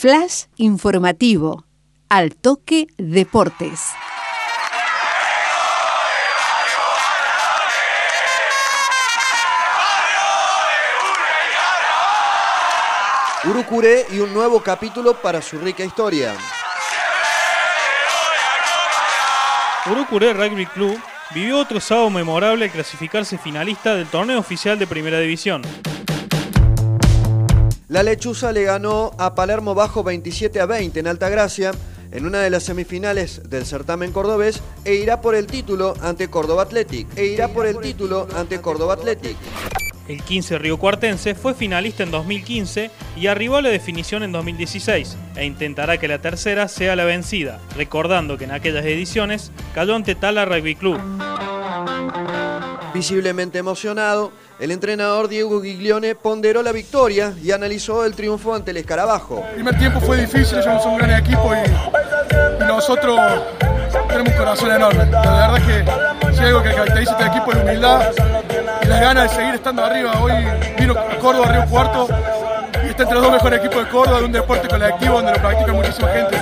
Flash informativo. Al toque deportes. Urucuré y un nuevo capítulo para su rica historia. Urucuré Rugby Club vivió otro sábado memorable al clasificarse finalista del torneo oficial de Primera División. La Lechuza le ganó a Palermo bajo 27 a 20 en Altagracia en una de las semifinales del certamen cordobés e irá por el título ante Córdoba Athletic. E irá por el título ante Córdoba Athletic. El 15 Río Cuartense fue finalista en 2015 y arribó a la definición en 2016 e intentará que la tercera sea la vencida, recordando que en aquellas ediciones cayó ante Tala Rugby Club. Visiblemente emocionado, el entrenador Diego Giglione ponderó la victoria y analizó el triunfo ante el escarabajo. El primer tiempo fue difícil, ellos son un gran equipo y, nosotros tenemos un corazón enorme. La verdad que si algo que caracteriza a este equipo es la humildad y las ganas de seguir estando arriba. Hoy vino Córdoba Río Cuarto y está entre los dos mejores equipos de Córdoba de un deporte colectivo donde lo practica muchísima gente.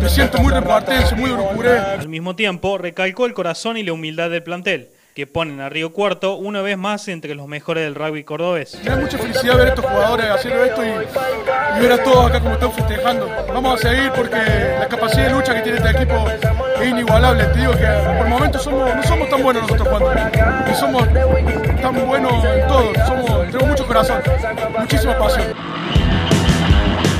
Me siento muy repartense, muy urucuré. Al mismo tiempo, recalcó el corazón y la humildad del plantel que ponen a Río Cuarto una vez más entre los mejores del rugby cordobés. Me da mucha felicidad ver a estos jugadores haciendo esto y, ver a todos acá como están festejando. Vamos a seguir porque la capacidad de lucha que tiene este equipo es inigualable. Te digo que por momentos somos, no somos tan buenos nosotros jugando, y somos tan buenos en todo, somos, tenemos mucho corazón, muchísima pasión.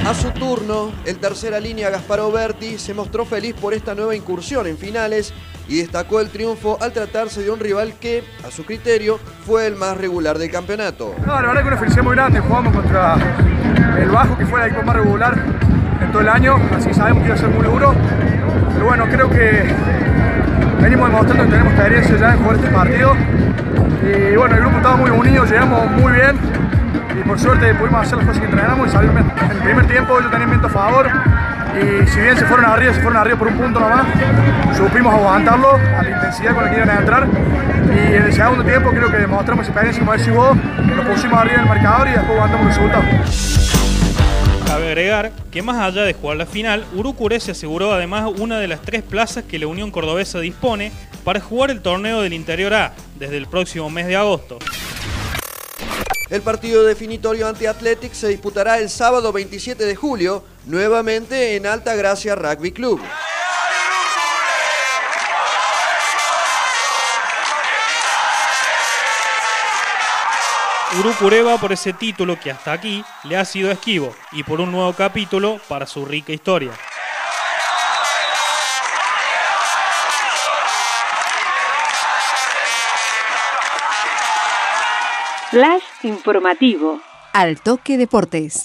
A su turno, el tercera línea Gasparo Berti se mostró feliz por esta nueva incursión en finales y destacó el triunfo al tratarse de un rival que, a su criterio, fue el más regular del campeonato. No, la verdad que una felicidad muy grande, jugamos contra el Bajo, que fue el equipo más regular en todo el año, así sabemos que iba a ser muy duro, pero bueno, creo que venimos demostrando que tenemos experiencia ya en jugar este partido y bueno, el grupo estaba muy unido, llegamos muy bien y por suerte pudimos hacer las cosas que entrenamos y salir En el primer tiempo ellos tenían viento a favor y si bien se fueron arriba, se fueron arriba por un punto nomás, supimos aguantarlo a la intensidad con la que iban a entrar y en el segundo tiempo creo que demostramos experiencia como decís vos, nos pusimos arriba en el marcador y después aguantamos el resultado. Cabe agregar que más allá de jugar la final, Urucuré se aseguró además una de las tres plazas que la Unión Cordobesa dispone para jugar el torneo del Interior A desde el próximo mes de agosto. El partido definitorio ante Athletic se disputará el sábado 27 de julio, nuevamente en Alta Gracia Rugby Club. Urucuré va por ese título que hasta aquí le ha sido esquivo y por un nuevo capítulo para su rica historia. Flash informativo. Al toque deportes.